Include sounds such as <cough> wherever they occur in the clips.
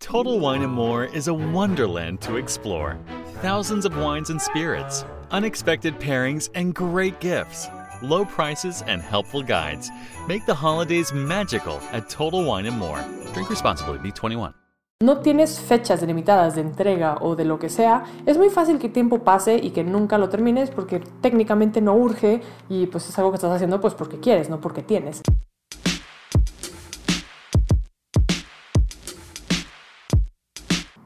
Total Wine and More is a wonderland to explore. Thousands of wines and spirits, unexpected pairings, and great gifts. Low prices and helpful guides make the holidays magical at Total Wine and More. Drink responsibly, Be 21. no tienes fechas delimitadas de entrega o de lo que sea, es muy fácil que tiempo pase y que nunca lo termines porque técnicamente no urge y pues es algo que estás haciendo pues porque quieres, no porque tienes.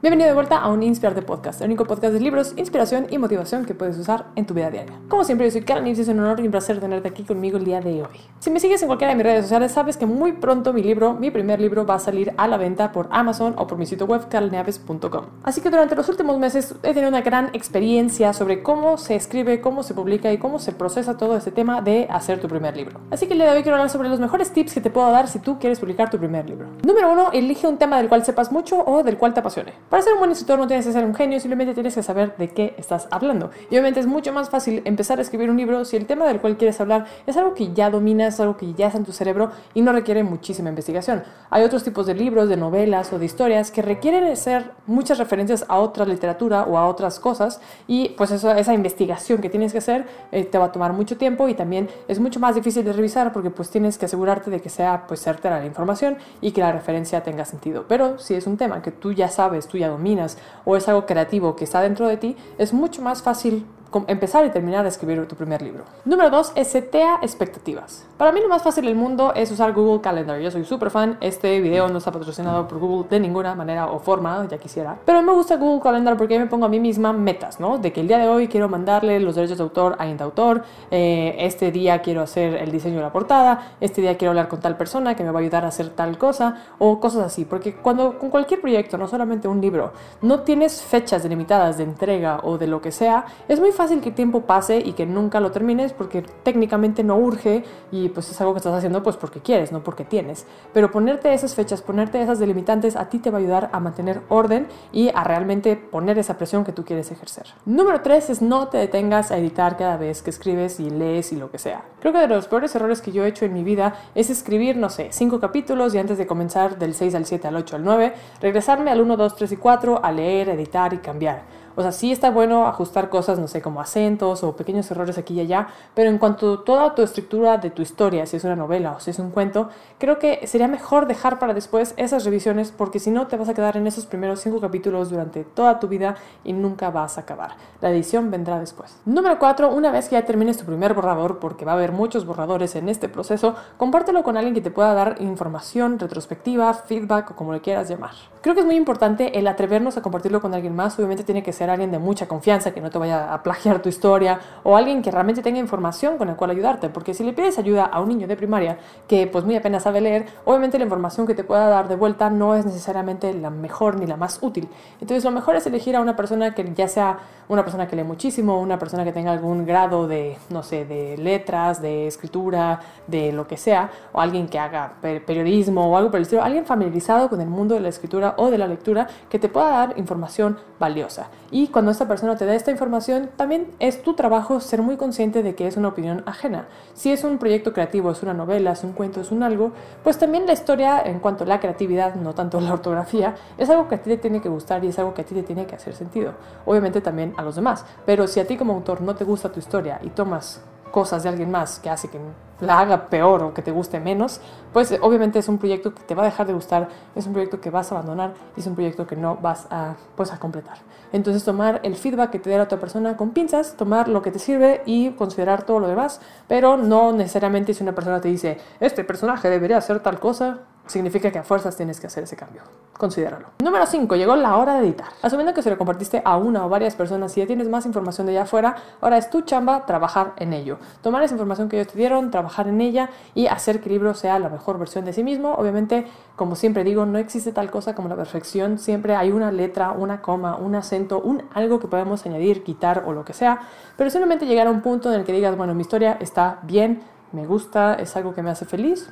Bienvenido de vuelta a un Inspirarte Podcast, el único podcast de libros, inspiración y motivación que puedes usar en tu vida diaria. Como siempre, yo soy Karen y es un honor y un placer tenerte aquí conmigo el día de hoy. Si me sigues en cualquiera de mis redes sociales, sabes que muy pronto mi libro, mi primer libro, va a salir a la venta por Amazon o por mi sitio web, carolneaves.com. Así que durante los últimos meses he tenido una gran experiencia sobre cómo se escribe, cómo se publica y cómo se procesa todo este tema de hacer tu primer libro. Así que el día de hoy quiero hablar sobre los mejores tips que te puedo dar si tú quieres publicar tu primer libro. Número uno, elige un tema del cual sepas mucho o del cual te apasione. Para ser un buen escritor no tienes que ser un genio, simplemente tienes que saber de qué estás hablando. Y obviamente es mucho más fácil empezar a escribir un libro si el tema del cual quieres hablar es algo que ya dominas, algo que ya está en tu cerebro y no requiere muchísima investigación. Hay otros tipos de libros, de novelas o de historias que requieren hacer muchas referencias a otra literatura o a otras cosas y pues eso, esa investigación que tienes que hacer eh, te va a tomar mucho tiempo y también es mucho más difícil de revisar porque pues tienes que asegurarte de que sea pues certera la información y que la referencia tenga sentido. Pero si es un tema que tú ya sabes, tú ya dominas, o es algo creativo que está dentro de ti, es mucho más fácil empezar y terminar de escribir tu primer libro. Número 2 es setea expectativas. Para mí lo más fácil del mundo es usar Google Calendar. Yo soy súper fan. Este video no está patrocinado por Google de ninguna manera o forma, ya quisiera. Pero me gusta Google Calendar porque me pongo a mí misma metas, ¿no? De que el día de hoy quiero mandarle los derechos de autor a Indautor. Eh, este día quiero hacer el diseño de la portada. Este día quiero hablar con tal persona que me va a ayudar a hacer tal cosa o cosas así. Porque cuando con cualquier proyecto, no solamente un libro, no tienes fechas delimitadas de entrega o de lo que sea, es muy fácil que el tiempo pase y que nunca lo termines porque técnicamente no urge y pues es algo que estás haciendo pues porque quieres, no porque tienes. Pero ponerte esas fechas, ponerte esas delimitantes a ti te va a ayudar a mantener orden y a realmente poner esa presión que tú quieres ejercer. Número 3 es no te detengas a editar cada vez que escribes y lees y lo que sea. Creo que de los peores errores que yo he hecho en mi vida es escribir, no sé, 5 capítulos y antes de comenzar del 6 al 7 al 8 al 9, regresarme al 1, 2, 3 y 4 a leer, editar y cambiar. O sea, sí está bueno ajustar cosas, no sé, como acentos o pequeños errores aquí y allá, pero en cuanto a toda tu estructura de tu historia, si es una novela o si es un cuento, creo que sería mejor dejar para después esas revisiones porque si no te vas a quedar en esos primeros cinco capítulos durante toda tu vida y nunca vas a acabar. La edición vendrá después. Número cuatro, una vez que ya termines tu primer borrador, porque va a haber muchos borradores en este proceso, compártelo con alguien que te pueda dar información, retrospectiva, feedback o como le quieras llamar. Creo que es muy importante el atrevernos a compartirlo con alguien más, obviamente tiene que ser alguien de mucha confianza, que no te vaya a plagiar tu historia, o alguien que realmente tenga información con el cual ayudarte, porque si le pides ayuda a un niño de primaria que pues muy apenas sabe leer, obviamente la información que te pueda dar de vuelta no es necesariamente la mejor ni la más útil. Entonces lo mejor es elegir a una persona que ya sea una persona que lee muchísimo, una persona que tenga algún grado de, no sé, de letras, de escritura, de lo que sea, o alguien que haga periodismo o algo por el estilo, alguien familiarizado con el mundo de la escritura o de la lectura que te pueda dar información valiosa. Y cuando esta persona te da esta información, también es tu trabajo ser muy consciente de que es una opinión ajena. Si es un proyecto creativo, es una novela, es un cuento, es un algo, pues también la historia en cuanto a la creatividad, no tanto la ortografía, es algo que a ti te tiene que gustar y es algo que a ti te tiene que hacer sentido. Obviamente también a los demás, pero si a ti como autor no te gusta tu historia y tomas cosas de alguien más que hace que la haga peor o que te guste menos, pues obviamente es un proyecto que te va a dejar de gustar, es un proyecto que vas a abandonar y es un proyecto que no vas a, pues, a completar. Entonces tomar el feedback que te dé la otra persona con pinzas, tomar lo que te sirve y considerar todo lo demás, pero no necesariamente si una persona te dice, este personaje debería hacer tal cosa, significa que a fuerzas tienes que hacer ese cambio. Considéralo. Número 5. Llegó la hora de editar. Asumiendo que se lo compartiste a una o varias personas y ya tienes más información de allá afuera, ahora es tu chamba trabajar en ello. Tomar esa información que ellos te dieron, trabajar en ella y hacer que el libro sea la mejor versión de sí mismo. Obviamente, como siempre digo, no existe tal cosa como la perfección. Siempre hay una letra, una coma, un acento, un algo que podemos añadir, quitar o lo que sea. Pero simplemente llegar a un punto en el que digas, bueno, mi historia está bien, me gusta, es algo que me hace feliz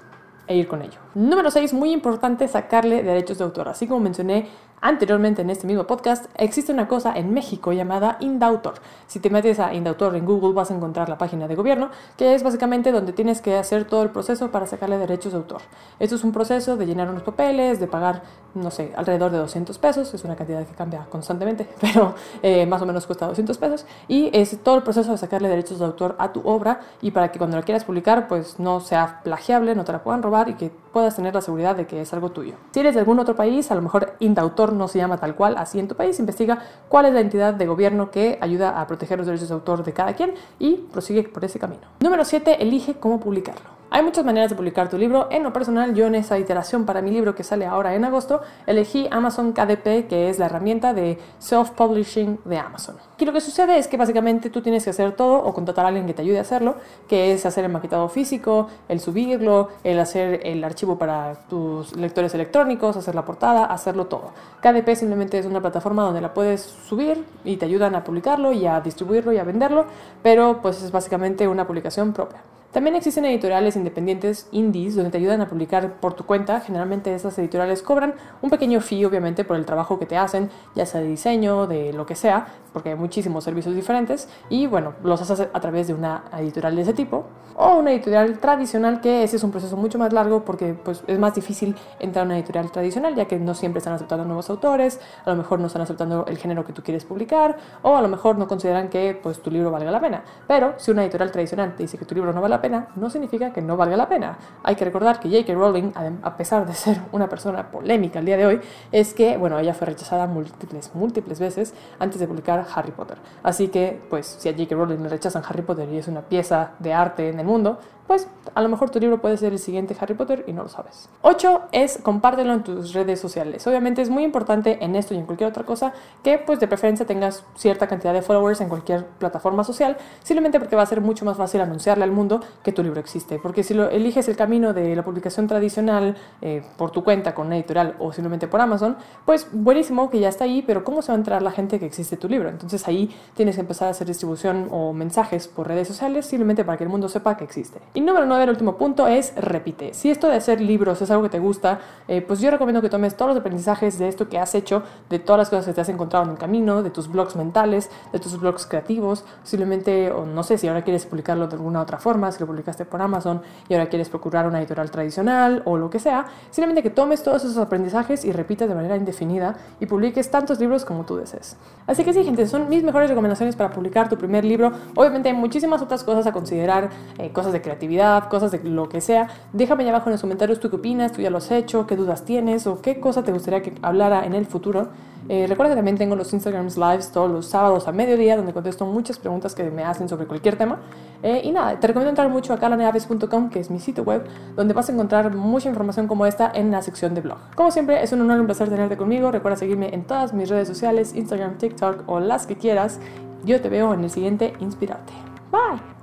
e ir con ello. Número 6, muy importante sacarle derechos de autor. Así como mencioné anteriormente en este mismo podcast, existe una cosa en México llamada Indautor. Si te metes a Indautor en Google vas a encontrar la página de gobierno, que es básicamente donde tienes que hacer todo el proceso para sacarle derechos de autor. Esto es un proceso de llenar unos papeles, de pagar, no sé, alrededor de 200 pesos, es una cantidad que cambia constantemente, <laughs> pero eh, más o menos cuesta 200 pesos, y es todo el proceso de sacarle derechos de autor a tu obra y para que cuando la quieras publicar pues no sea plagiable, no te la puedan robar y que puedas tener la seguridad de que es algo tuyo. Si eres de algún otro país, a lo mejor Indautor no se llama tal cual así en tu país, investiga cuál es la entidad de gobierno que ayuda a proteger los derechos de autor de cada quien y prosigue por ese camino. Número 7. Elige cómo publicarlo. Hay muchas maneras de publicar tu libro. En lo personal, yo en esa iteración para mi libro que sale ahora en agosto, elegí Amazon KDP, que es la herramienta de self-publishing de Amazon. Y lo que sucede es que básicamente tú tienes que hacer todo o contratar a alguien que te ayude a hacerlo, que es hacer el maquetado físico, el subirlo, el hacer el archivo para tus lectores electrónicos, hacer la portada, hacerlo todo. KDP simplemente es una plataforma donde la puedes subir y te ayudan a publicarlo y a distribuirlo y a venderlo, pero pues es básicamente una publicación propia. También existen editoriales independientes indies donde te ayudan a publicar por tu cuenta. Generalmente esas editoriales cobran un pequeño fee, obviamente, por el trabajo que te hacen, ya sea de diseño, de lo que sea, porque hay muchísimos servicios diferentes. Y bueno, los haces a través de una editorial de ese tipo. O una editorial tradicional, que ese es un proceso mucho más largo porque pues, es más difícil entrar a una editorial tradicional, ya que no siempre están aceptando nuevos autores, a lo mejor no están aceptando el género que tú quieres publicar, o a lo mejor no consideran que pues, tu libro valga la pena. Pero si una editorial tradicional te dice que tu libro no vale la pena, no significa que no valga la pena. Hay que recordar que J.K. Rowling, a pesar de ser una persona polémica el día de hoy, es que, bueno, ella fue rechazada múltiples, múltiples veces antes de publicar Harry Potter. Así que, pues, si a J.K. Rowling le rechazan Harry Potter y es una pieza de arte en el mundo, pues a lo mejor tu libro puede ser el siguiente Harry Potter y no lo sabes. 8 es compártelo en tus redes sociales. Obviamente es muy importante en esto y en cualquier otra cosa que pues de preferencia tengas cierta cantidad de followers en cualquier plataforma social, simplemente porque va a ser mucho más fácil anunciarle al mundo que tu libro existe. Porque si lo eliges el camino de la publicación tradicional eh, por tu cuenta con una editorial o simplemente por Amazon, pues buenísimo que ya está ahí, pero ¿cómo se va a enterar la gente que existe tu libro? Entonces ahí tienes que empezar a hacer distribución o mensajes por redes sociales simplemente para que el mundo sepa que existe. Y número 9, el último punto, es repite. Si esto de hacer libros es algo que te gusta, eh, pues yo recomiendo que tomes todos los aprendizajes de esto que has hecho, de todas las cosas que te has encontrado en el camino, de tus blogs mentales, de tus blogs creativos, simplemente, o no sé, si ahora quieres publicarlo de alguna otra forma, si lo publicaste por Amazon y ahora quieres procurar una editorial tradicional o lo que sea, simplemente que tomes todos esos aprendizajes y repitas de manera indefinida y publiques tantos libros como tú desees. Así que sí, gente, son mis mejores recomendaciones para publicar tu primer libro. Obviamente hay muchísimas otras cosas a considerar, eh, cosas de creatividad cosas de lo que sea. Déjame abajo en los comentarios tú qué opinas, tú ya lo has hecho, qué dudas tienes o qué cosa te gustaría que hablara en el futuro. Eh, recuerda que también tengo los Instagram Lives todos los sábados a mediodía donde contesto muchas preguntas que me hacen sobre cualquier tema. Eh, y nada, te recomiendo entrar mucho a calaneaves.com, que es mi sitio web, donde vas a encontrar mucha información como esta en la sección de blog. Como siempre, es un honor y un placer tenerte conmigo. Recuerda seguirme en todas mis redes sociales, Instagram, TikTok o las que quieras. Yo te veo en el siguiente Inspirarte. Bye.